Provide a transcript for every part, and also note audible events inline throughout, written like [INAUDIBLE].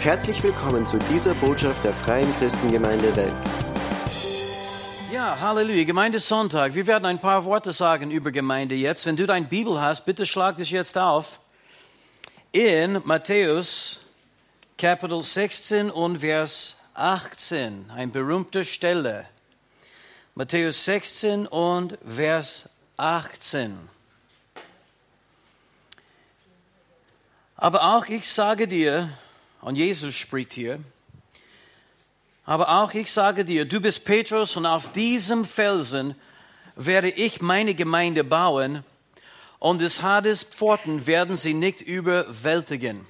Herzlich willkommen zu dieser Botschaft der Freien Christengemeinde Wels. Ja, Halleluja. Gemeindesonntag. Wir werden ein paar Worte sagen über Gemeinde jetzt. Wenn du dein Bibel hast, bitte schlag das jetzt auf. In Matthäus Kapitel 16 und Vers 18. Eine berühmte Stelle. Matthäus 16 und Vers 18. Aber auch ich sage dir, und Jesus spricht hier, aber auch ich sage dir, du bist Petrus und auf diesem Felsen werde ich meine Gemeinde bauen und des Hades Pforten werden sie nicht überwältigen.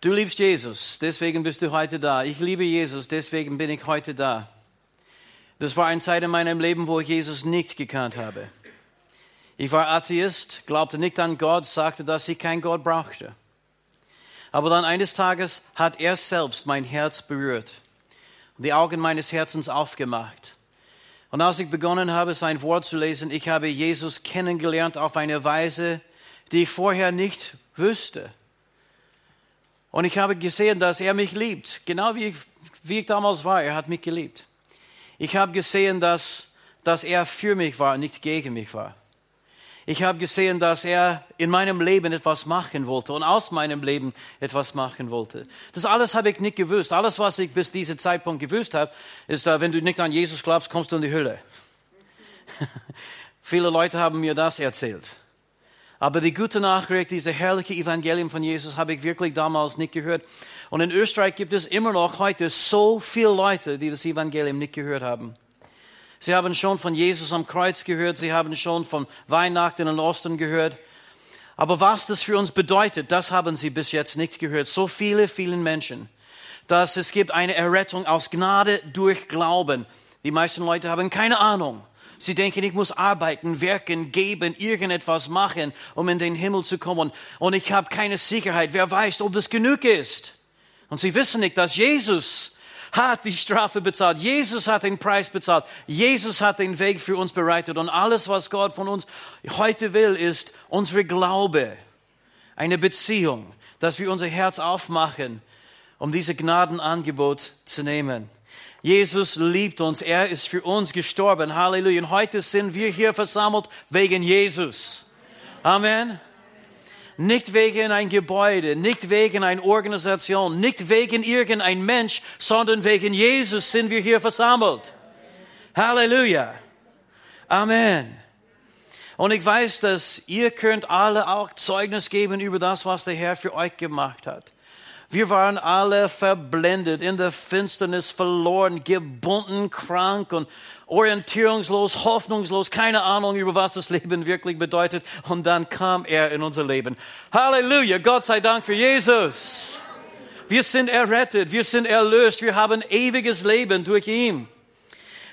Du liebst Jesus, deswegen bist du heute da. Ich liebe Jesus, deswegen bin ich heute da. Das war eine Zeit in meinem Leben, wo ich Jesus nicht gekannt habe. Ich war Atheist, glaubte nicht an Gott, sagte, dass ich keinen Gott brauchte. Aber dann eines Tages hat er selbst mein Herz berührt und die Augen meines Herzens aufgemacht. Und als ich begonnen habe, sein Wort zu lesen, ich habe Jesus kennengelernt auf eine Weise, die ich vorher nicht wüsste. Und ich habe gesehen, dass er mich liebt, genau wie ich, wie ich damals war. Er hat mich geliebt. Ich habe gesehen, dass, dass er für mich war, nicht gegen mich war. Ich habe gesehen, dass er in meinem Leben etwas machen wollte und aus meinem Leben etwas machen wollte. Das alles habe ich nicht gewusst. Alles, was ich bis diesem Zeitpunkt gewusst habe, ist, äh, wenn du nicht an Jesus glaubst, kommst du in die Hölle. [LAUGHS] Viele Leute haben mir das erzählt. Aber die gute Nachricht, diese herrliche Evangelium von Jesus, habe ich wirklich damals nicht gehört. Und in Österreich gibt es immer noch heute so viele Leute, die das Evangelium nicht gehört haben. Sie haben schon von Jesus am Kreuz gehört, sie haben schon von Weihnachten und Ostern gehört. Aber was das für uns bedeutet, das haben sie bis jetzt nicht gehört. So viele, vielen Menschen, dass es gibt eine Errettung aus Gnade durch Glauben. Die meisten Leute haben keine Ahnung Sie denken, ich muss arbeiten, werken, geben, irgendetwas machen, um in den Himmel zu kommen. Und ich habe keine Sicherheit. Wer weiß, ob das genug ist? Und sie wissen nicht, dass Jesus hat die Strafe bezahlt. Jesus hat den Preis bezahlt. Jesus hat den Weg für uns bereitet. Und alles, was Gott von uns heute will, ist unsere Glaube, eine Beziehung, dass wir unser Herz aufmachen, um diese Gnadenangebot zu nehmen. Jesus liebt uns. Er ist für uns gestorben. Halleluja. Und heute sind wir hier versammelt wegen Jesus. Amen. Nicht wegen ein Gebäude, nicht wegen eine Organisation, nicht wegen irgendein Mensch, sondern wegen Jesus sind wir hier versammelt. Halleluja. Amen. Und ich weiß, dass ihr könnt alle auch Zeugnis geben über das, was der Herr für euch gemacht hat. Wir waren alle verblendet, in der Finsternis verloren, gebunden, krank und orientierungslos, hoffnungslos, keine Ahnung über was das [LAUGHS] Leben wirklich bedeutet. Und dann kam er in unser Leben. Halleluja, Gott sei Dank für Jesus. Wir sind errettet, wir sind erlöst, wir haben ewiges Leben durch ihn.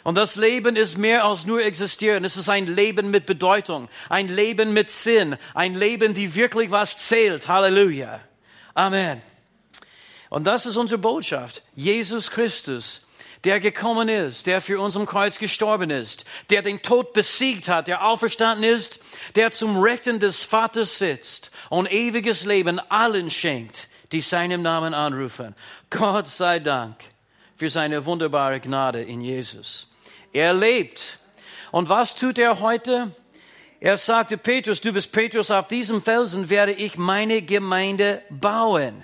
Und das Leben ist mehr als nur existieren. Es ist ein Leben mit Bedeutung, ein Leben mit Sinn, ein Leben, die wirklich was zählt. Halleluja. Amen. Und das ist unsere Botschaft. Jesus Christus, der gekommen ist, der für uns am Kreuz gestorben ist, der den Tod besiegt hat, der auferstanden ist, der zum Rechten des Vaters sitzt und ewiges Leben allen schenkt, die seinem Namen anrufen. Gott sei Dank für seine wunderbare Gnade in Jesus. Er lebt. Und was tut er heute? Er sagte Petrus, du bist Petrus, auf diesem Felsen werde ich meine Gemeinde bauen.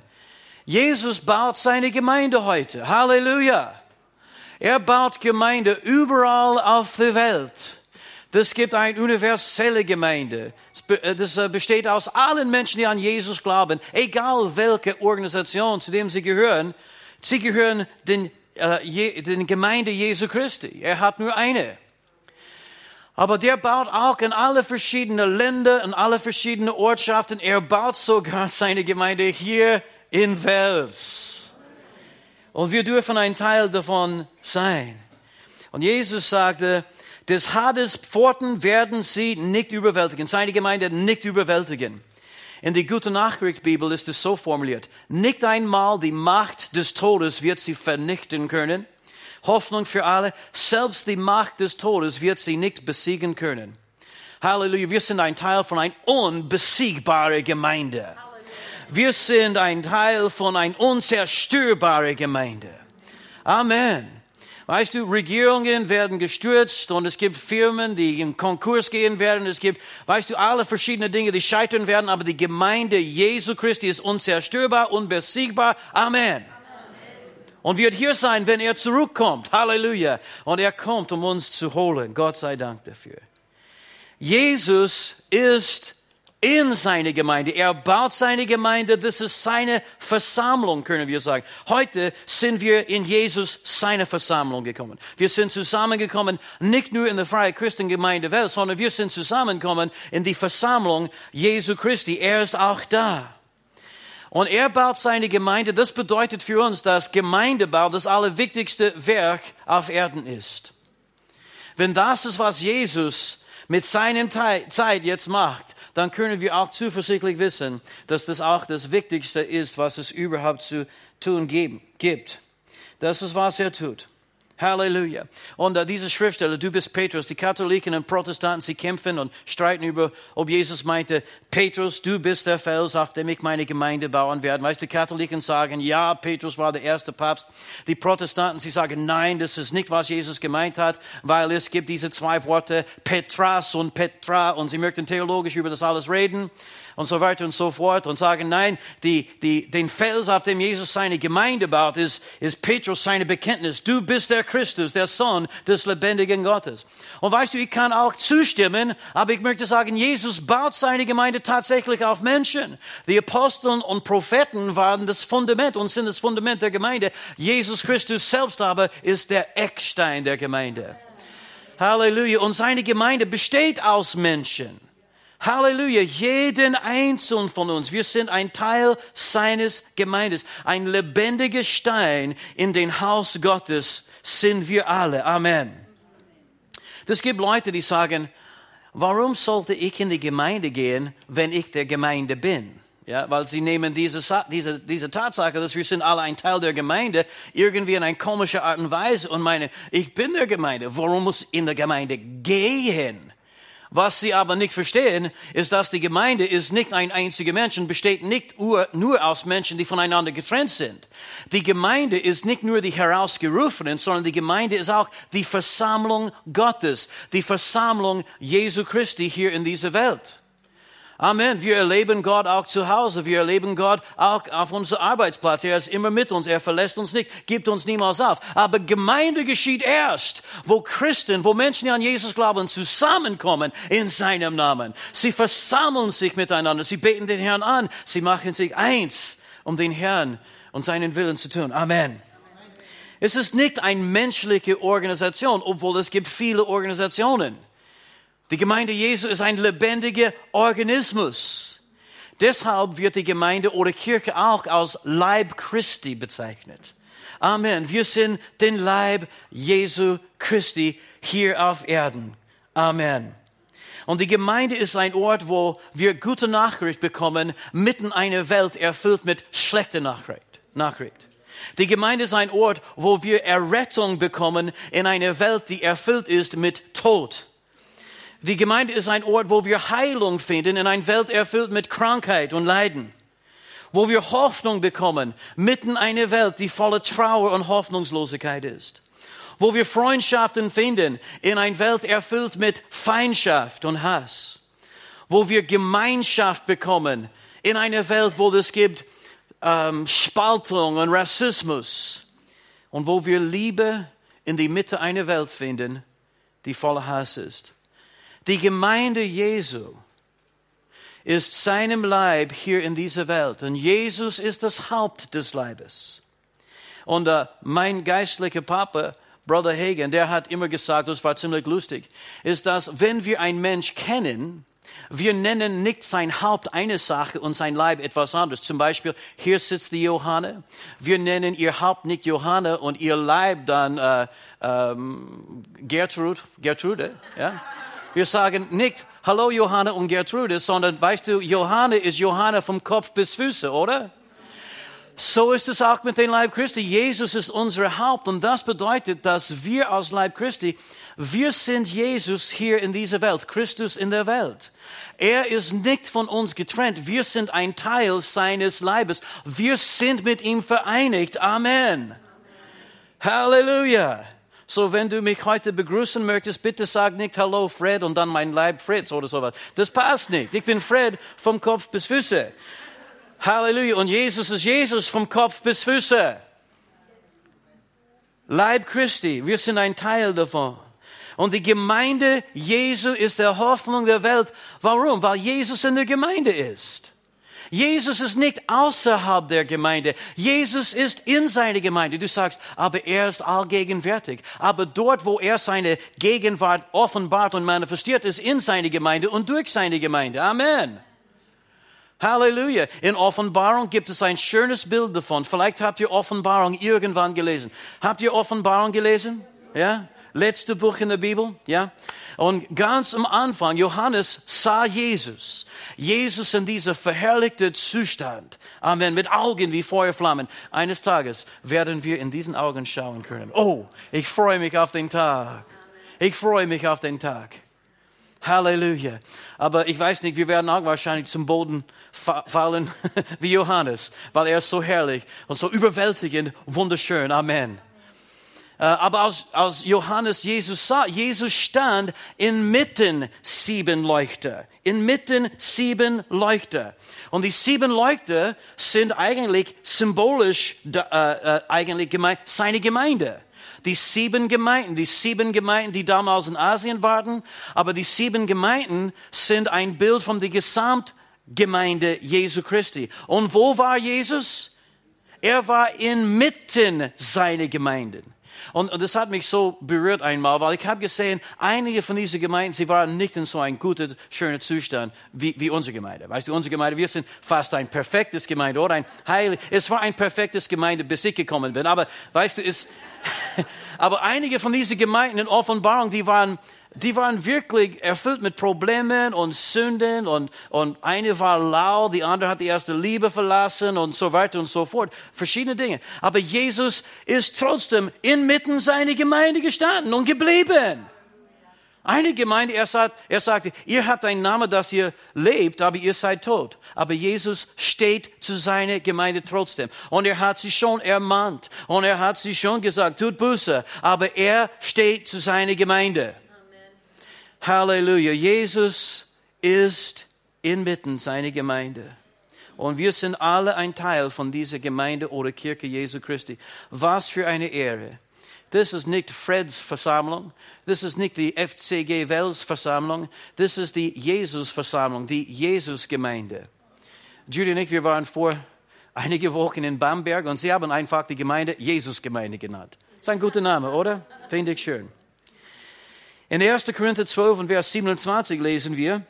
Jesus baut seine Gemeinde heute. Halleluja. Er baut Gemeinde überall auf der Welt. Das gibt eine universelle Gemeinde. Das äh, besteht aus allen Menschen, die an Jesus glauben, egal welche Organisation, zu dem sie gehören. Sie gehören den, äh, den Gemeinde Jesu Christi. Er hat nur eine. Aber der baut auch in alle verschiedenen Länder, in alle verschiedenen Ortschaften. Er baut sogar [LAUGHS] seine Gemeinde hier in Wels. Und wir dürfen ein Teil davon sein. Und Jesus sagte, des Hades Pforten werden sie nicht überwältigen, seine Gemeinde nicht überwältigen. In der Gute Nachricht Bibel ist es so formuliert, nicht einmal die Macht des Todes wird sie vernichten können. Hoffnung für alle, selbst die Macht des Todes wird sie nicht besiegen können. Halleluja, wir sind ein Teil von einer unbesiegbaren Gemeinde. Wir sind ein Teil von einer unzerstörbaren Gemeinde. Amen. Weißt du, Regierungen werden gestürzt und es gibt Firmen, die in Konkurs gehen werden. Es gibt, weißt du, alle verschiedene Dinge, die scheitern werden, aber die Gemeinde Jesu Christi ist unzerstörbar, unbesiegbar. Amen. Und wird hier sein, wenn er zurückkommt. Halleluja. Und er kommt, um uns zu holen. Gott sei Dank dafür. Jesus ist in seine Gemeinde. Er baut seine Gemeinde. Das ist seine Versammlung, können wir sagen. Heute sind wir in Jesus seine Versammlung gekommen. Wir sind zusammengekommen, nicht nur in der Freie Christengemeinde Welt, sondern wir sind zusammengekommen in die Versammlung Jesu Christi. Er ist auch da. Und er baut seine Gemeinde. Das bedeutet für uns, dass Gemeindebau das allerwichtigste Werk auf Erden ist. Wenn das ist, was Jesus mit seiner Zeit jetzt macht, dann können wir auch zuversichtlich wissen, dass das auch das Wichtigste ist, was es überhaupt zu tun gibt. Das ist, was er tut. Halleluja. Und uh, diese Schriftstelle, du bist Petrus, die Katholiken und Protestanten, sie kämpfen und streiten über, ob Jesus meinte, Petrus, du bist der Fels, auf dem ich meine Gemeinde bauen werde. Weißt du, Katholiken sagen, ja, Petrus war der erste Papst. Die Protestanten, sie sagen, nein, das ist nicht, was Jesus gemeint hat, weil es gibt diese zwei Worte, Petras und Petra, und sie möchten theologisch über das alles reden und so weiter und so fort und sagen, nein, die, die, den Fels, auf dem Jesus seine Gemeinde baut, ist, ist Petrus seine Bekenntnis. Du bist der Christus, der Sohn des lebendigen Gottes. Und weißt du, ich kann auch zustimmen, aber ich möchte sagen, Jesus baut seine Gemeinde tatsächlich auf Menschen. Die Aposteln und Propheten waren das Fundament und sind das Fundament der Gemeinde. Jesus Christus selbst aber ist der Eckstein der Gemeinde. Halleluja. Und seine Gemeinde besteht aus Menschen. Halleluja, jeden einzelnen von uns. Wir sind ein Teil seines Gemeindes. Ein lebendiger Stein in den Haus Gottes sind wir alle. Amen. Es gibt Leute, die sagen, warum sollte ich in die Gemeinde gehen, wenn ich der Gemeinde bin? Ja, weil sie nehmen diese, diese, diese Tatsache, dass wir sind alle ein Teil der Gemeinde, irgendwie in eine komische Art und Weise und meinen, ich bin der Gemeinde. Warum muss ich in der Gemeinde gehen? Was sie aber nicht verstehen, ist, dass die Gemeinde ist nicht ein einziger Mensch und besteht nicht nur aus Menschen, die voneinander getrennt sind. Die Gemeinde ist nicht nur die Herausgerufenen, sondern die Gemeinde ist auch die Versammlung Gottes, die Versammlung Jesu Christi hier in dieser Welt. Amen. Wir erleben Gott auch zu Hause. Wir erleben Gott auch auf unserem Arbeitsplatz. Er ist immer mit uns. Er verlässt uns nicht, gibt uns niemals auf. Aber Gemeinde geschieht erst, wo Christen, wo Menschen, die an Jesus glauben, zusammenkommen in seinem Namen. Sie versammeln sich miteinander. Sie beten den Herrn an. Sie machen sich eins, um den Herrn und seinen Willen zu tun. Amen. Es ist nicht eine menschliche Organisation, obwohl es gibt viele Organisationen. Die Gemeinde Jesu ist ein lebendiger Organismus. Deshalb wird die Gemeinde oder Kirche auch als Leib Christi bezeichnet. Amen. Wir sind den Leib Jesu Christi hier auf Erden. Amen. Und die Gemeinde ist ein Ort, wo wir gute Nachricht bekommen, mitten einer Welt erfüllt mit schlechter Nachricht. Nachricht. Die Gemeinde ist ein Ort, wo wir Errettung bekommen in einer Welt, die erfüllt ist mit Tod. Die Gemeinde ist ein Ort, wo wir Heilung finden in einer Welt erfüllt mit Krankheit und Leiden. Wo wir Hoffnung bekommen, mitten in einer Welt, die voller Trauer und Hoffnungslosigkeit ist. Wo wir Freundschaften finden in einer Welt erfüllt mit Feindschaft und Hass. Wo wir Gemeinschaft bekommen in einer Welt, wo es gibt ähm, Spaltung und Rassismus. Und wo wir Liebe in die Mitte einer Welt finden, die voller Hass ist. Die Gemeinde Jesu ist seinem Leib hier in dieser Welt und Jesus ist das Haupt des Leibes. Und uh, mein geistlicher Papa, Brother Hagen, der hat immer gesagt, das war ziemlich lustig, ist, dass wenn wir einen Mensch kennen, wir nennen nicht sein Haupt eine Sache und sein Leib etwas anderes. Zum Beispiel, hier sitzt die Johanne. Wir nennen ihr Haupt nicht Johanne und ihr Leib dann äh, ähm, Gertrud, Gertrude. Ja? Wir sagen nicht, hallo Johanna und Gertrude, sondern weißt du, Johanna ist Johanna vom Kopf bis Füße, oder? So ist es auch mit dem Leib Christi. Jesus ist unser Haupt und das bedeutet, dass wir als Leib Christi, wir sind Jesus hier in dieser Welt, Christus in der Welt. Er ist nicht von uns getrennt. Wir sind ein Teil seines Leibes. Wir sind mit ihm vereinigt. Amen. Amen. Halleluja. So, wenn du mich heute begrüßen möchtest, bitte sag nicht Hallo Fred und dann mein Leib Fritz oder sowas. Das passt nicht. Ich bin Fred vom Kopf bis Füße. Halleluja. Und Jesus ist Jesus vom Kopf bis Füße. Leib Christi. Wir sind ein Teil davon. Und die Gemeinde Jesu ist der Hoffnung der Welt. Warum? Weil Jesus in der Gemeinde ist. Jesus ist nicht außerhalb der Gemeinde. Jesus ist in seiner Gemeinde. Du sagst, aber er ist allgegenwärtig. Aber dort, wo er seine Gegenwart offenbart und manifestiert, ist in seiner Gemeinde und durch seine Gemeinde. Amen. Halleluja. In Offenbarung gibt es ein schönes Bild davon. Vielleicht habt ihr Offenbarung irgendwann gelesen. Habt ihr Offenbarung gelesen? Ja? Letzte Buch in der Bibel, ja. Und ganz am Anfang, Johannes sah Jesus. Jesus in dieser verherrlichten Zustand. Amen. Mit Augen wie Feuerflammen. Eines Tages werden wir in diesen Augen schauen können. Oh, ich freue mich auf den Tag. Ich freue mich auf den Tag. Halleluja. Aber ich weiß nicht, wir werden auch wahrscheinlich zum Boden fallen [LAUGHS] wie Johannes, weil er ist so herrlich und so überwältigend, wunderschön. Amen. Äh, aber als, als Johannes Jesus sah, Jesus stand inmitten sieben Leuchter. Inmitten sieben Leuchter. Und die sieben Leuchter sind eigentlich symbolisch äh, äh, eigentlich gemeint, seine Gemeinde. Die sieben Gemeinden, die sieben Gemeinden, die damals in Asien waren, aber die sieben Gemeinden sind ein Bild von der Gesamtgemeinde Jesu Christi. Und wo war Jesus? Er war inmitten seiner Gemeinden. Und, und das hat mich so berührt einmal, weil ich habe gesehen, einige von diesen Gemeinden, sie waren nicht in so einem guten, schönen Zustand wie, wie unsere Gemeinde. Weißt du, unsere Gemeinde, wir sind fast ein perfektes Gemeinde oder ein heilig. Es war ein perfektes Gemeinde, bis ich gekommen bin. Aber weißt du, es, [LAUGHS] aber einige von diesen Gemeinden in Offenbarung, die waren die waren wirklich erfüllt mit Problemen und Sünden und, und eine war lau, die andere hat die erste Liebe verlassen und so weiter und so fort. Verschiedene Dinge. Aber Jesus ist trotzdem inmitten seiner Gemeinde gestanden und geblieben. Eine Gemeinde, er, sagt, er sagte, ihr habt einen Namen, dass ihr lebt, aber ihr seid tot. Aber Jesus steht zu seiner Gemeinde trotzdem. Und er hat sie schon ermahnt. Und er hat sie schon gesagt, tut Buße. Aber er steht zu seiner Gemeinde. Halleluja. Jesus ist inmitten seiner Gemeinde. Und wir sind alle ein Teil von dieser Gemeinde oder Kirche Jesu Christi. Was für eine Ehre. Das ist nicht Freds Versammlung. Das ist nicht die FCG Wels Versammlung. Das ist die Jesus Versammlung, die Jesus Gemeinde. Judy und ich, wir waren vor einige Wochen in Bamberg und sie haben einfach die Gemeinde Jesus Gemeinde genannt. Das ist ein guter Name, oder? Finde ich schön. In 1. Korinther 12 und Vers 27 lesen wir,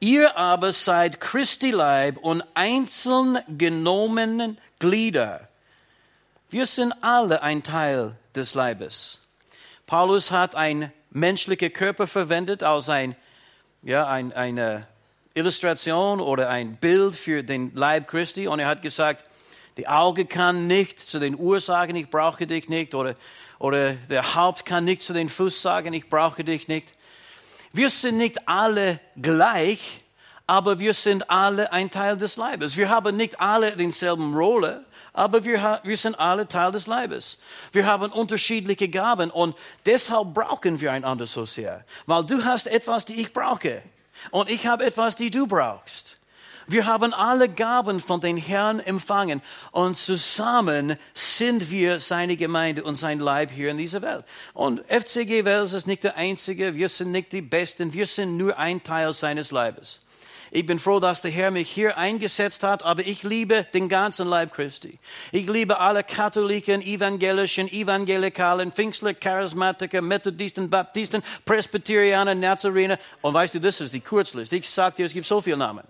Ihr aber seid Christi Leib und einzeln genommenen Glieder. Wir sind alle ein Teil des Leibes. Paulus hat ein menschlicher Körper verwendet als ein, ja, ein, eine Illustration oder ein Bild für den Leib Christi und er hat gesagt, die Auge kann nicht zu den Ursachen, ich brauche dich nicht oder oder der Haupt kann nicht zu den Fuß sagen, ich brauche dich nicht. Wir sind nicht alle gleich, aber wir sind alle ein Teil des Leibes. Wir haben nicht alle denselben Rolle, aber wir, wir sind alle Teil des Leibes. Wir haben unterschiedliche Gaben und deshalb brauchen wir einander so sehr. Weil du hast etwas, die ich brauche und ich habe etwas, die du brauchst. Wir haben alle Gaben von den Herrn empfangen und zusammen sind wir seine Gemeinde und sein Leib hier in dieser Welt. Und FCG Wels ist nicht der einzige, wir sind nicht die Besten, wir sind nur ein Teil seines Leibes. Ich bin froh, dass der Herr mich hier eingesetzt hat, aber ich liebe den ganzen Leib Christi. Ich liebe alle Katholiken, Evangelischen, Evangelikalen, Pfingstler, Charismatiker, Methodisten, Baptisten, Presbyterianer, Nazarener. Und weißt du, das ist die Kurzliste. Ich sag dir, es gibt so viele Namen.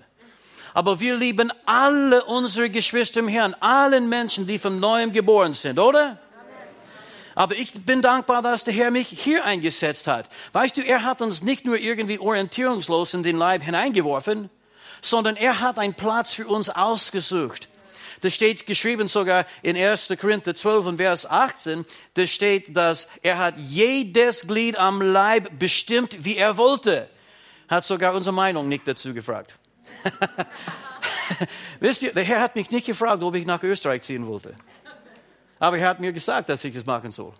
Aber wir lieben alle unsere Geschwister im Herrn, allen Menschen, die von neuem geboren sind, oder? Aber ich bin dankbar, dass der Herr mich hier eingesetzt hat. Weißt du, er hat uns nicht nur irgendwie orientierungslos in den Leib hineingeworfen, sondern er hat einen Platz für uns ausgesucht. Das steht geschrieben sogar in 1. Korinther 12 und Vers 18. Da steht, dass er hat jedes Glied am Leib bestimmt, wie er wollte. Hat sogar unsere Meinung nicht dazu gefragt. [LAUGHS] Wisst ihr, der Herr hat mich nicht gefragt, ob ich nach Österreich ziehen wollte. Aber er hat mir gesagt, dass ich das machen soll.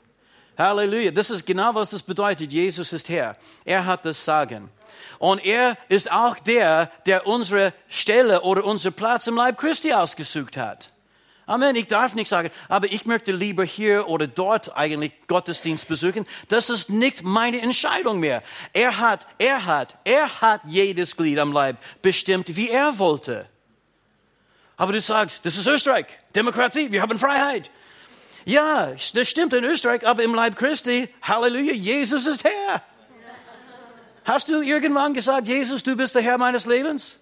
Halleluja. Das ist genau, was das bedeutet. Jesus ist Herr. Er hat das Sagen. Und er ist auch der, der unsere Stelle oder unseren Platz im Leib Christi ausgesucht hat. Amen. Ich darf nicht sagen, aber ich möchte lieber hier oder dort eigentlich Gottesdienst besuchen. Das ist nicht meine Entscheidung mehr. Er hat, er hat, er hat jedes Glied am Leib bestimmt, wie er wollte. Aber du sagst, das ist Österreich, Demokratie, wir haben Freiheit. Ja, das stimmt in Österreich, aber im Leib Christi, Halleluja, Jesus ist Herr. Hast du irgendwann gesagt, Jesus, du bist der Herr meines Lebens?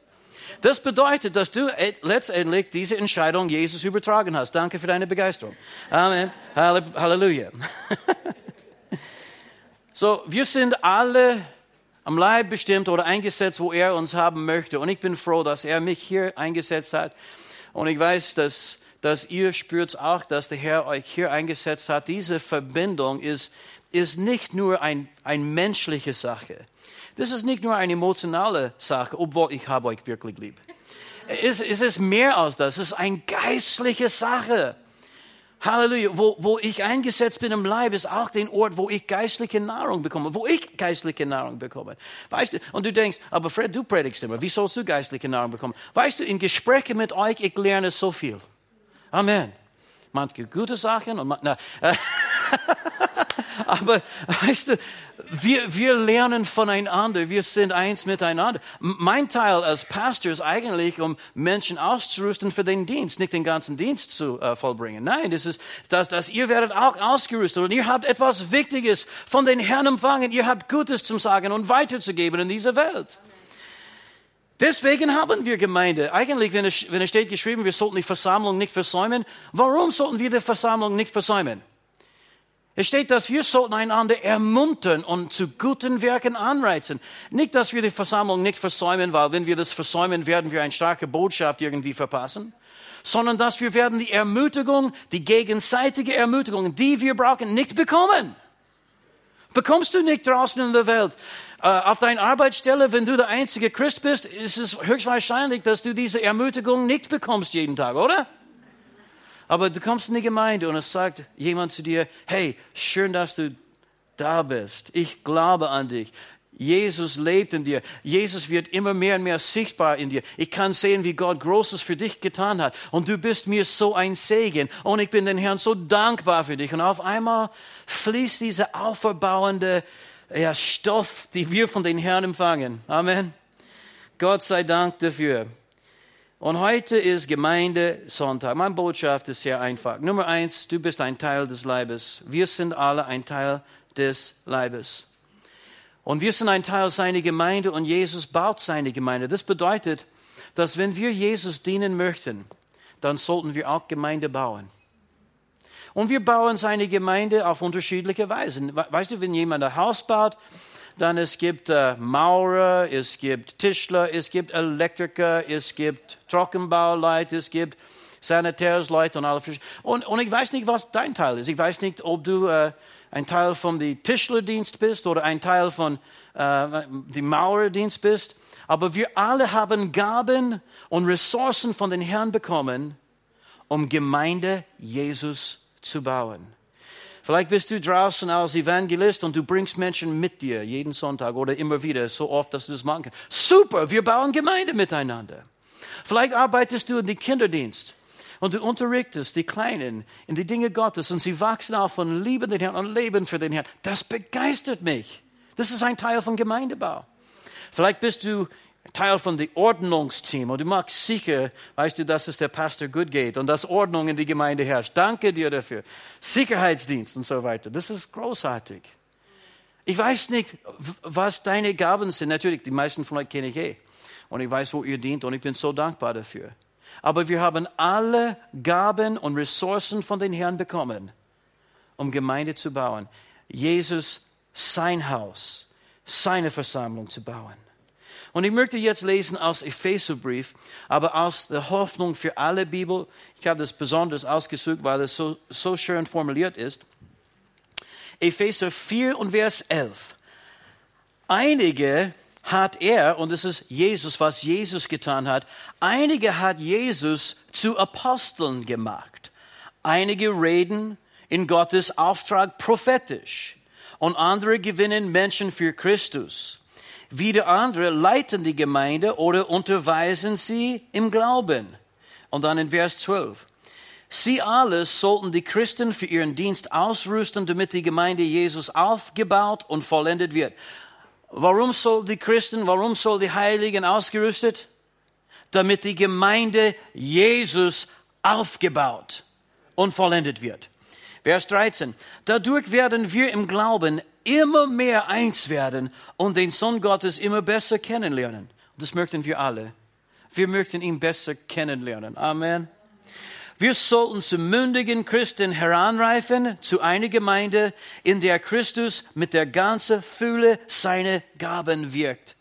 Das bedeutet, dass du letztendlich diese Entscheidung Jesus übertragen hast. Danke für deine Begeisterung. Amen. Halleluja. [LAUGHS] so, wir sind alle am Leib bestimmt oder eingesetzt, wo er uns haben möchte. Und ich bin froh, dass er mich hier eingesetzt hat. Und ich weiß, dass, dass ihr spürt auch, dass der Herr euch hier eingesetzt hat. Diese Verbindung ist, ist nicht nur ein, ein menschliche Sache. Das ist nicht nur eine emotionale Sache, obwohl ich habe euch wirklich lieb. Es, es ist mehr als das. Es ist eine geistliche Sache. Halleluja. Wo, wo ich eingesetzt bin im Leib, ist auch den Ort, wo ich geistliche Nahrung bekomme, wo ich geistliche Nahrung bekomme. Weißt du, und du denkst, aber Fred, du predigst immer, wie sollst du geistliche Nahrung bekommen? Weißt du, in Gesprächen mit euch, ich lerne so viel. Amen. Manche gute Sachen und manche, aber weißt du, wir, wir lernen voneinander, wir sind eins miteinander. Mein Teil als Pastor ist eigentlich, um Menschen auszurüsten für den Dienst, nicht den ganzen Dienst zu äh, vollbringen. Nein, das ist, dass, dass ihr werdet auch ausgerüstet und ihr habt etwas Wichtiges von den Herrn empfangen. Ihr habt Gutes zum Sagen und weiterzugeben in dieser Welt. Deswegen haben wir Gemeinde. Eigentlich, wenn es, wenn es steht geschrieben, wir sollten die Versammlung nicht versäumen. Warum sollten wir die Versammlung nicht versäumen? Es steht, dass wir sollten einander ermuntern und zu guten Werken anreizen. Nicht, dass wir die Versammlung nicht versäumen, weil wenn wir das versäumen, werden wir eine starke Botschaft irgendwie verpassen, sondern dass wir werden die Ermutigung, die gegenseitige Ermutigung, die wir brauchen, nicht bekommen. Bekommst du nicht draußen in der Welt. Äh, auf deiner Arbeitsstelle, wenn du der einzige Christ bist, ist es höchstwahrscheinlich, dass du diese Ermutigung nicht bekommst jeden Tag, oder? Aber du kommst in die Gemeinde und es sagt jemand zu dir, hey, schön, dass du da bist. Ich glaube an dich. Jesus lebt in dir. Jesus wird immer mehr und mehr sichtbar in dir. Ich kann sehen, wie Gott Großes für dich getan hat. Und du bist mir so ein Segen. Und ich bin den Herrn so dankbar für dich. Und auf einmal fließt dieser auferbauende ja, Stoff, die wir von den Herrn empfangen. Amen. Gott sei Dank dafür. Und heute ist Gemeinde Sonntag. Meine Botschaft ist sehr einfach. Nummer eins, du bist ein Teil des Leibes. Wir sind alle ein Teil des Leibes. Und wir sind ein Teil seiner Gemeinde und Jesus baut seine Gemeinde. Das bedeutet, dass wenn wir Jesus dienen möchten, dann sollten wir auch Gemeinde bauen. Und wir bauen seine Gemeinde auf unterschiedliche Weisen. Weißt du, wenn jemand ein Haus baut, dann es gibt äh, Maurer, es gibt Tischler, es gibt Elektriker, es gibt Trockenbauleute, es gibt Sanitärsleute und alle und, und ich weiß nicht, was dein Teil ist. Ich weiß nicht, ob du äh, ein Teil von dem Tischlerdienst bist oder ein Teil von äh, dem Maurerdienst bist. Aber wir alle haben Gaben und Ressourcen von den Herrn bekommen, um Gemeinde Jesus zu bauen. Vielleicht bist du draußen als Evangelist und du bringst Menschen mit dir jeden Sonntag oder immer wieder, so oft, dass du das machen kannst. Super, wir bauen Gemeinde miteinander. Vielleicht arbeitest du in den Kinderdienst und du unterrichtest die Kleinen in die Dinge Gottes und sie wachsen auf und lieben den Herrn und leben für den Herrn. Das begeistert mich. Das ist ein Teil von Gemeindebau. Vielleicht bist du Teil von dem Ordnungsteam und du magst sicher, weißt du, dass es der Pastor gut geht und dass Ordnung in die Gemeinde herrscht. Danke dir dafür. Sicherheitsdienst und so weiter. Das ist großartig. Ich weiß nicht, was deine Gaben sind. Natürlich, die meisten von euch kenne ich eh. Und ich weiß, wo ihr dient und ich bin so dankbar dafür. Aber wir haben alle Gaben und Ressourcen von den Herrn bekommen, um Gemeinde zu bauen. Jesus, sein Haus, seine Versammlung zu bauen. Und ich möchte jetzt lesen aus Epheserbrief, aber aus der Hoffnung für alle Bibel. Ich habe das besonders ausgesucht, weil es so, so schön formuliert ist. Epheser 4 und Vers 11. Einige hat er, und es ist Jesus, was Jesus getan hat, einige hat Jesus zu Aposteln gemacht. Einige reden in Gottes Auftrag prophetisch und andere gewinnen Menschen für Christus. Wieder andere leiten die Gemeinde oder unterweisen sie im Glauben. Und dann in Vers 12. Sie alle sollten die Christen für ihren Dienst ausrüsten, damit die Gemeinde Jesus aufgebaut und vollendet wird. Warum soll die Christen, warum soll die Heiligen ausgerüstet? Damit die Gemeinde Jesus aufgebaut und vollendet wird. Vers 13. Dadurch werden wir im Glauben immer mehr eins werden und den Sohn Gottes immer besser kennenlernen. Das möchten wir alle. Wir möchten ihn besser kennenlernen. Amen. Wir sollten zu mündigen Christen heranreifen, zu einer Gemeinde, in der Christus mit der ganzen Fülle seine Gaben wirkt.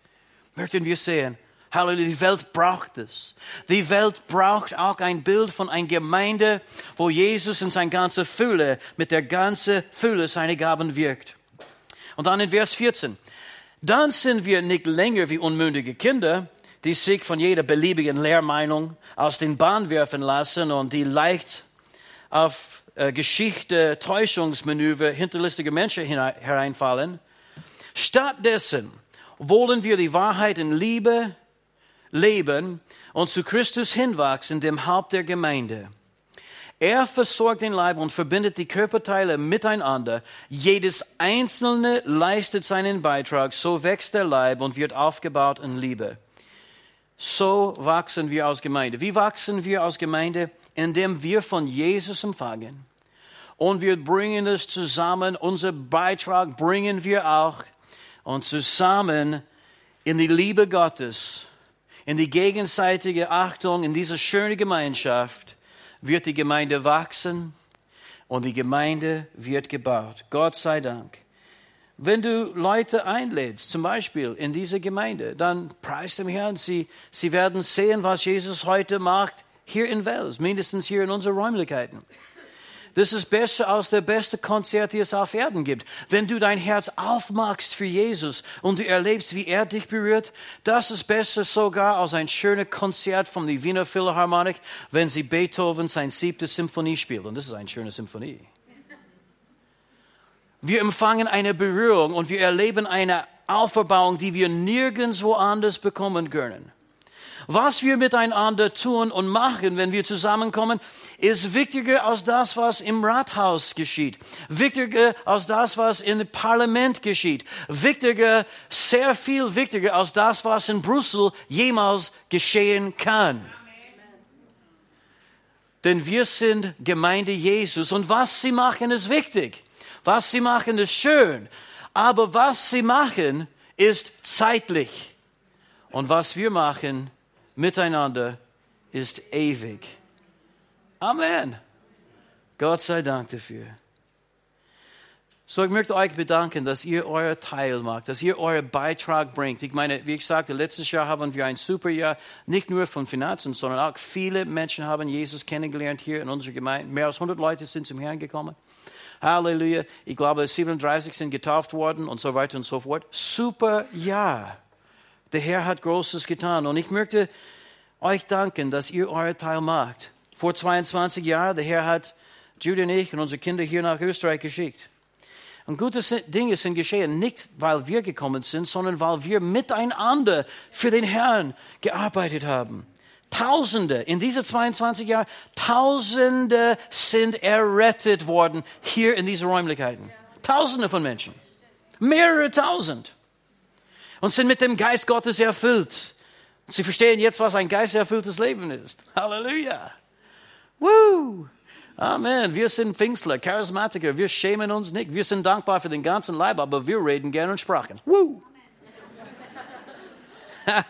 Möchten wir sehen. Halleluja, die Welt braucht es. Die Welt braucht auch ein Bild von einer Gemeinde, wo Jesus in seiner ganzen Fülle, mit der ganzen Fülle seine Gaben wirkt. Und dann in Vers 14. Dann sind wir nicht länger wie unmündige Kinder, die sich von jeder beliebigen Lehrmeinung aus den Bahn werfen lassen und die leicht auf äh, Geschichte, Täuschungsmanöver hinterlistige Menschen hereinfallen. Stattdessen wollen wir die Wahrheit in Liebe leben und zu Christus hinwachsen, dem Haupt der Gemeinde. Er versorgt den Leib und verbindet die Körperteile miteinander. Jedes Einzelne leistet seinen Beitrag. So wächst der Leib und wird aufgebaut in Liebe. So wachsen wir als Gemeinde. Wie wachsen wir als Gemeinde? Indem wir von Jesus empfangen. Und wir bringen es zusammen. Unser Beitrag bringen wir auch. Und zusammen in die Liebe Gottes, in die gegenseitige Achtung, in diese schöne Gemeinschaft wird die Gemeinde wachsen und die Gemeinde wird gebaut. Gott sei Dank. Wenn du Leute einlädst, zum Beispiel in diese Gemeinde, dann preist dem Herrn, sie, sie werden sehen, was Jesus heute macht, hier in Wels, mindestens hier in unseren Räumlichkeiten. Das ist besser als der beste Konzert, die es auf Erden gibt. Wenn du dein Herz aufmachst für Jesus und du erlebst, wie er dich berührt, das ist besser sogar als ein schönes Konzert von der Wiener Philharmonik, wenn sie Beethoven sein siebte Symphonie spielt. Und das ist eine schöne Symphonie. Wir empfangen eine Berührung und wir erleben eine Auferbauung, die wir nirgendwo anders bekommen können. Was wir miteinander tun und machen, wenn wir zusammenkommen, ist wichtiger als das, was im Rathaus geschieht. Wichtiger als das, was im Parlament geschieht. Wichtiger, sehr viel wichtiger als das, was in Brüssel jemals geschehen kann. Denn wir sind Gemeinde Jesus und was sie machen ist wichtig. Was sie machen ist schön. Aber was sie machen ist zeitlich. Und was wir machen miteinander ist ewig. Amen. Gott sei Dank dafür. So, ich möchte euch bedanken, dass ihr euer Teil macht, dass ihr euren Beitrag bringt. Ich meine, wie ich sagte, letztes Jahr haben wir ein super Jahr, nicht nur von Finanzen, sondern auch viele Menschen haben Jesus kennengelernt hier in unserer Gemeinde. Mehr als 100 Leute sind zum Herrn gekommen. Halleluja. Ich glaube, 37 sind getauft worden und so weiter und so fort. Super Jahr. Der Herr hat Großes getan. Und ich möchte euch danken, dass ihr euer Teil macht. Vor 22 Jahren, der Herr hat Judy und ich und unsere Kinder hier nach Österreich geschickt. Und gute Dinge sind geschehen, nicht weil wir gekommen sind, sondern weil wir miteinander für den Herrn gearbeitet haben. Tausende, in diesen 22 Jahren, Tausende sind errettet worden hier in diesen Räumlichkeiten. Tausende von Menschen. Mehrere Tausend und sind mit dem Geist Gottes erfüllt. Sie verstehen jetzt, was ein geisterfülltes Leben ist. Halleluja. Woo. Amen. Wir sind Pfingstler, Charismatiker. Wir schämen uns nicht. Wir sind dankbar für den ganzen Leib, aber wir reden gerne in Sprachen. Woo. [LAUGHS]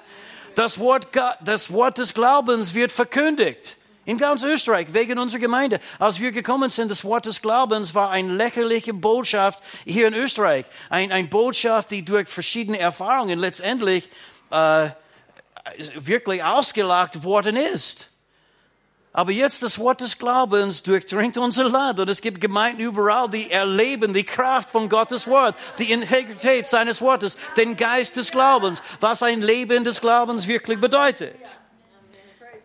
Das Wort, das Wort des Glaubens wird verkündigt. In ganz Österreich, wegen unserer Gemeinde. Als wir gekommen sind, das Wort des Glaubens war eine lächerliche Botschaft hier in Österreich. Ein, eine Botschaft, die durch verschiedene Erfahrungen letztendlich äh, wirklich ausgelagt worden ist. Aber jetzt das Wort des Glaubens durchdringt unser Land und es gibt Gemeinden überall, die erleben die Kraft von Gottes Wort, die Integrität seines Wortes, den Geist des Glaubens, was ein Leben des Glaubens wirklich bedeutet.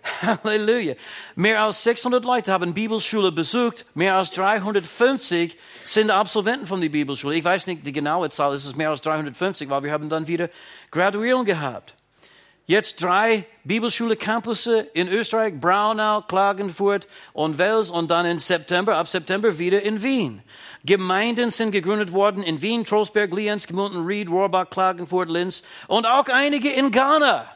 [LAUGHS] Halleluja. Mehr als 600 Leute haben Bibelschule besucht. Mehr als 350 sind Absolventen von der Bibelschule. Ich weiß nicht die genaue Zahl, es ist mehr als 350, weil wir haben dann wieder Graduierung gehabt. Jetzt drei Bibelschule-Campusse in Österreich, Braunau, Klagenfurt und Wels und dann im September, ab September wieder in Wien. Gemeinden sind gegründet worden in Wien, Trostberg, Lienz, Gemünden, Ried, Rohrbach, Klagenfurt, Linz und auch einige in Ghana.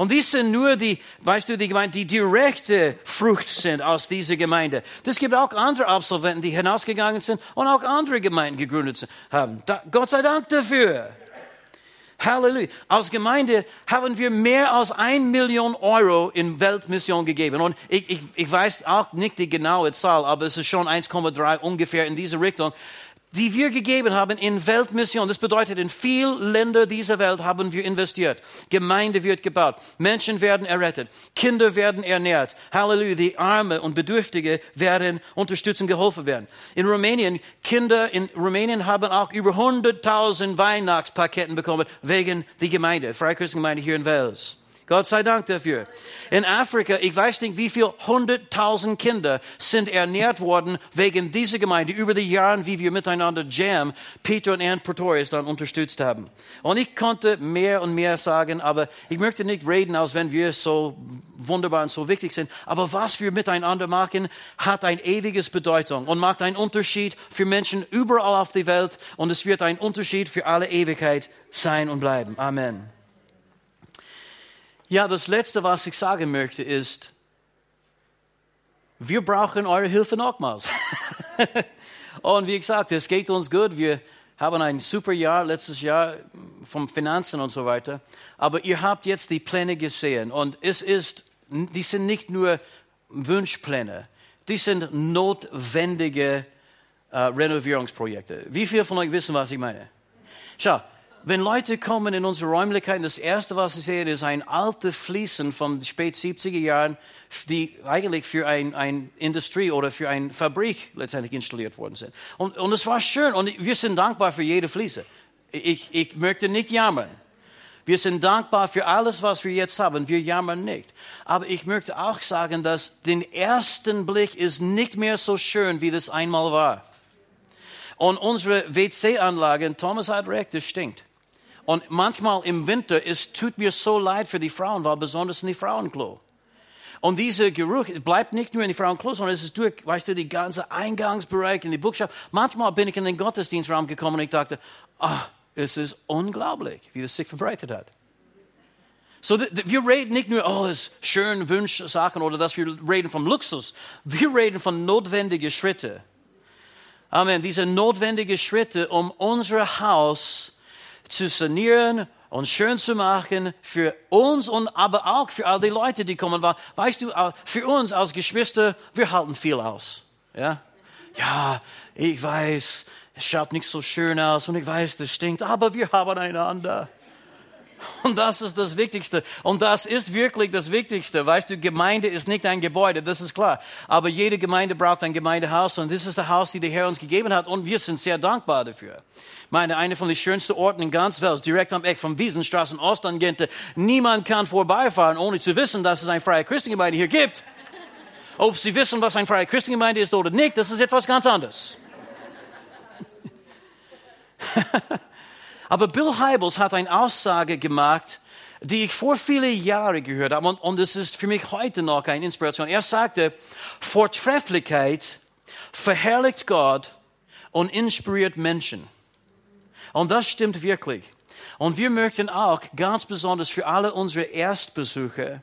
Und dies sind nur die, weißt du, die Gemeinden, die direkte Frucht sind aus dieser Gemeinde. Es gibt auch andere Absolventen, die hinausgegangen sind und auch andere Gemeinden gegründet haben. Da, Gott sei Dank dafür. Halleluja. Als Gemeinde haben wir mehr als ein Million Euro in Weltmission gegeben. Und ich, ich, ich weiß auch nicht die genaue Zahl, aber es ist schon 1,3 ungefähr in diese Richtung die wir gegeben haben in Weltmission. Das bedeutet, in viele Länder dieser Welt haben wir investiert. Gemeinde wird gebaut. Menschen werden errettet. Kinder werden ernährt. Halleluja. Die Arme und Bedürftige werden unterstützt und geholfen werden. In Rumänien, Kinder in Rumänien haben auch über 100.000 Weihnachtspaketen bekommen wegen der Gemeinde, Freikirchengemeinde hier in Wales. Gott sei Dank dafür. In Afrika, ich weiß nicht, wie viel hunderttausend Kinder sind ernährt worden wegen dieser Gemeinde über die Jahre, wie wir miteinander Jam, Peter und Ann Pretorius dann unterstützt haben. Und ich konnte mehr und mehr sagen, aber ich möchte nicht reden, als wenn wir so wunderbar und so wichtig sind. Aber was wir miteinander machen, hat ein ewiges Bedeutung und macht einen Unterschied für Menschen überall auf der Welt und es wird ein Unterschied für alle Ewigkeit sein und bleiben. Amen. Ja, das Letzte, was ich sagen möchte, ist, wir brauchen eure Hilfe nochmals. [LAUGHS] und wie gesagt, es geht uns gut. Wir haben ein super Jahr letztes Jahr vom Finanzen und so weiter. Aber ihr habt jetzt die Pläne gesehen und es ist, die sind nicht nur Wunschpläne, die sind notwendige äh, Renovierungsprojekte. Wie viele von euch wissen, was ich meine? Schau, wenn Leute kommen in unsere Räumlichkeiten, das Erste, was sie sehen, ist ein altes Fließen von spät 70er Jahren, die eigentlich für eine ein Industrie oder für eine Fabrik letztendlich installiert worden sind. Und, und es war schön und wir sind dankbar für jede Fliese. Ich, ich möchte nicht jammern. Wir sind dankbar für alles, was wir jetzt haben. Wir jammern nicht. Aber ich möchte auch sagen, dass den ersten Blick ist nicht mehr so schön, wie das einmal war. Und unsere WC-Anlage, Thomas hat recht, das stinkt. Und manchmal im Winter, es tut mir so leid für die Frauen, weil besonders in die Frauenklo. Und dieser Geruch bleibt nicht nur in die Frauenklo, sondern es ist durch, weißt du, die ganze Eingangsbereich in die Buchschaft. Manchmal bin ich in den Gottesdienstraum gekommen und ich dachte, ah, es ist unglaublich, wie das sich verbreitet hat. So, wir reden nicht nur, oh, es ist schön, Wunschsachen oder dass wir reden vom Luxus. Wir reden von notwendigen Schritten. Amen. Diese notwendigen Schritte, um unser Haus zu sanieren und schön zu machen für uns und aber auch für all die Leute, die kommen. Weißt du, für uns als Geschwister, wir halten viel aus. Ja, ja ich weiß, es schaut nicht so schön aus und ich weiß, das stinkt, aber wir haben einander. Und das ist das Wichtigste. Und das ist wirklich das Wichtigste. Weißt du, Gemeinde ist nicht ein Gebäude, das ist klar. Aber jede Gemeinde braucht ein Gemeindehaus und das ist das Haus, das der Herr uns gegeben hat und wir sind sehr dankbar dafür. Meine, eine von den schönsten Orten in ganz Welt, direkt am Eck von Wiesenstraße in Ostangente. Niemand kann vorbeifahren, ohne zu wissen, dass es eine freie Christengemeinde hier gibt. Ob sie wissen, was eine freie Christengemeinde ist oder nicht, das ist etwas ganz anderes. [LAUGHS] Aber Bill Heibels hat eine Aussage gemacht, die ich vor vielen Jahren gehört habe und, und es ist für mich heute noch eine Inspiration. Er sagte, Vortrefflichkeit verherrlicht Gott und inspiriert Menschen. Und das stimmt wirklich. Und wir möchten auch ganz besonders für alle unsere Erstbesucher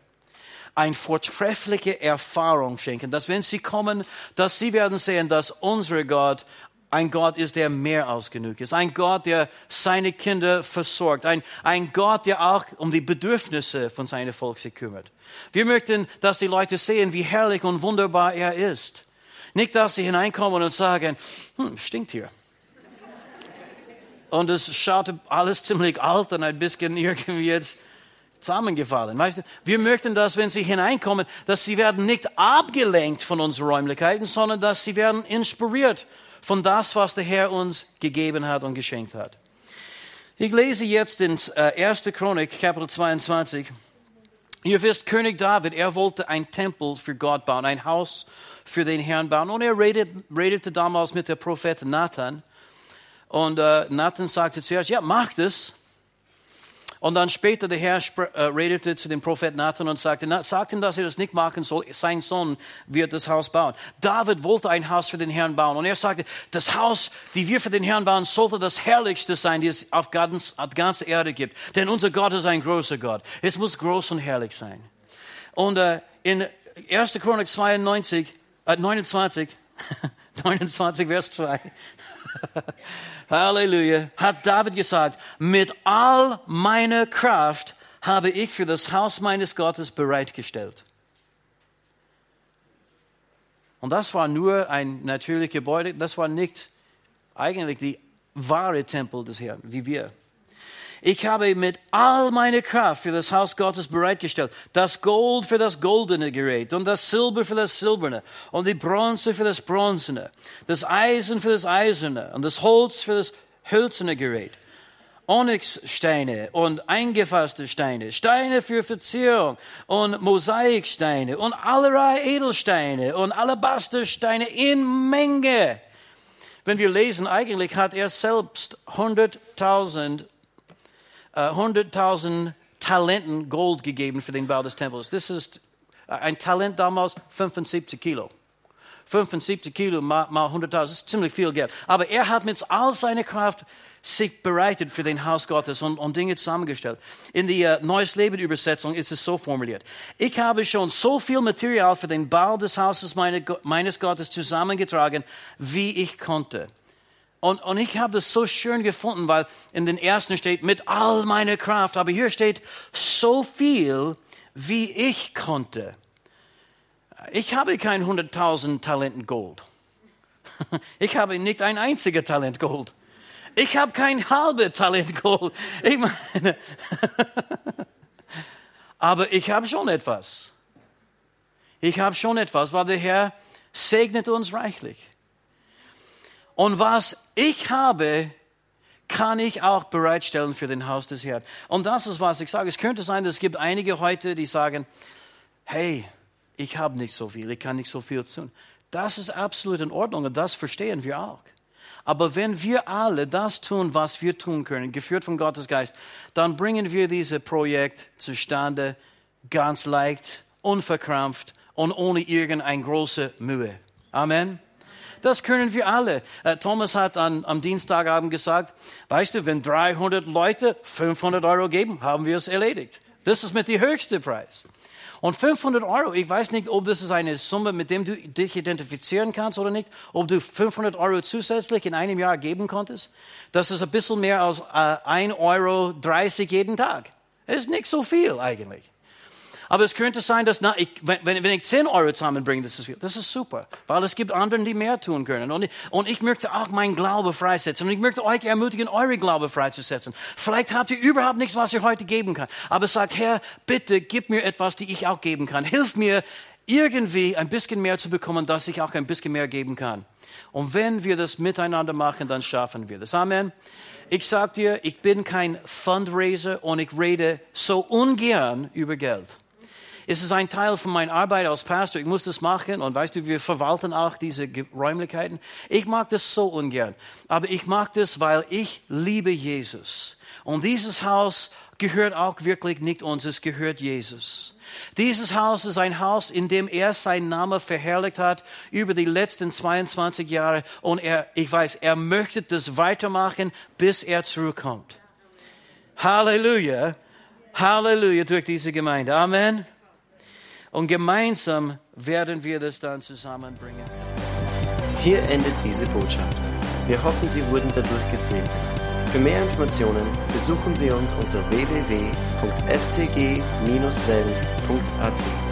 eine vortreffliche Erfahrung schenken, dass wenn sie kommen, dass sie werden sehen, dass unser Gott ein Gott ist, der mehr als genug ist. Ein Gott, der seine Kinder versorgt. Ein, ein Gott, der auch um die Bedürfnisse von seinem Volk sich kümmert. Wir möchten, dass die Leute sehen, wie herrlich und wunderbar er ist. Nicht, dass sie hineinkommen und sagen, hm, stinkt hier. Und es schaute alles ziemlich alt und ein bisschen irgendwie jetzt zusammengefallen. Weißt du, wir möchten, dass wenn sie hineinkommen, dass sie werden nicht abgelenkt von unseren Räumlichkeiten, sondern dass sie werden inspiriert von das, was der Herr uns gegeben hat und geschenkt hat. Ich lese jetzt in 1. Äh, Chronik, Kapitel 22. Ihr wisst, König David, er wollte ein Tempel für Gott bauen, ein Haus für den Herrn bauen. Und er redete, redete damals mit dem Prophet Nathan. Und äh, Nathan sagte zuerst, ja, mach das. Und dann später der Herr äh, redete zu dem Prophet Nathan und sagte, sagt ihm, dass er das nicht machen soll. Sein Sohn wird das Haus bauen. David wollte ein Haus für den Herrn bauen. Und er sagte, das Haus, die wir für den Herrn bauen, sollte das herrlichste sein, die es auf, ganz, auf ganzer Erde gibt. Denn unser Gott ist ein großer Gott. Es muss groß und herrlich sein. Und äh, in 1. Chronik 92, äh, 29, 29, [LAUGHS] Vers 2. [LAUGHS] Halleluja. Hat David gesagt, mit all meiner Kraft habe ich für das Haus meines Gottes bereitgestellt. Und das war nur ein natürliches Gebäude, das war nicht eigentlich die wahre Tempel des Herrn, wie wir. Ich habe mit all meiner Kraft für das Haus Gottes bereitgestellt. Das Gold für das goldene Gerät und das Silber für das silberne und die Bronze für das bronzene, das Eisen für das eiserne und das Holz für das hölzerne Gerät. Onyxsteine und eingefasste Steine, Steine für Verzierung und Mosaiksteine und allerlei Edelsteine und Alabastersteine in Menge. Wenn wir lesen, eigentlich hat er selbst 100.000 100.000 äh, Talenten Gold gegeben für den Bau des Tempels. Das ist äh, ein Talent damals 75 Kilo. 75 Kilo mal, mal 100.000, das ist ziemlich viel Geld. Aber er hat mit all seiner Kraft sich bereitet für den Haus Gottes und, und Dinge zusammengestellt. In der uh, Neues Leben Übersetzung ist es so formuliert. Ich habe schon so viel Material für den Bau des Hauses meine, meines Gottes zusammengetragen, wie ich konnte. Und, und ich habe das so schön gefunden, weil in den ersten steht mit all meiner Kraft, aber hier steht so viel, wie ich konnte. Ich habe kein 100.000 Talenten Gold. [LAUGHS] Ich habe nicht ein einziger Talent Gold. Ich habe kein halbes Talent Gold. [LAUGHS] Ich meine, [LAUGHS] aber ich habe schon etwas. Ich habe schon etwas, weil der Herr segnet uns reichlich. Und was ich habe, kann ich auch bereitstellen für den Haus des Herrn. Und das ist, was ich sage. Es könnte sein, es gibt einige heute, die sagen, hey, ich habe nicht so viel, ich kann nicht so viel tun. Das ist absolut in Ordnung und das verstehen wir auch. Aber wenn wir alle das tun, was wir tun können, geführt von Gottes Geist, dann bringen wir dieses Projekt zustande ganz leicht, unverkrampft und ohne irgendeine große Mühe. Amen. Das können wir alle. Äh, Thomas hat an, am Dienstagabend gesagt, weißt du, wenn 300 Leute 500 Euro geben, haben wir es erledigt. Das ist mit dem höchsten Preis. Und 500 Euro, ich weiß nicht, ob das ist eine Summe, mit dem du dich identifizieren kannst oder nicht, ob du 500 Euro zusätzlich in einem Jahr geben konntest. Das ist ein bisschen mehr als äh, 1,30 Euro jeden Tag. Das ist nicht so viel eigentlich. Aber es könnte sein, dass na, ich, wenn, wenn ich 10 Euro zusammenbringe, das ist. Das ist super, weil es gibt andere, die mehr tun können. Und ich, und ich möchte auch meinen Glaube freisetzen. Und ich möchte euch ermutigen, eure Glaube freizusetzen. Vielleicht habt ihr überhaupt nichts, was ihr heute geben kann. Aber sagt, Herr, bitte gib mir etwas, die ich auch geben kann. Hilf mir, irgendwie ein bisschen mehr zu bekommen, dass ich auch ein bisschen mehr geben kann. Und wenn wir das miteinander machen, dann schaffen wir das. Amen. Ich sag dir, ich bin kein Fundraiser und ich rede so ungern über Geld. Es ist ein Teil von meiner Arbeit als Pastor. Ich muss das machen und weißt du, wir verwalten auch diese Räumlichkeiten. Ich mag das so ungern. Aber ich mag das, weil ich liebe Jesus. Und dieses Haus gehört auch wirklich nicht uns, es gehört Jesus. Dieses Haus ist ein Haus, in dem er seinen Namen verherrlicht hat über die letzten 22 Jahre. Und er, ich weiß, er möchte das weitermachen, bis er zurückkommt. Halleluja. Halleluja durch diese Gemeinde. Amen. Und gemeinsam werden wir das dann zusammenbringen. Hier endet diese Botschaft. Wir hoffen, Sie wurden dadurch gesegnet. Für mehr Informationen besuchen Sie uns unter www.fcg-wells.at.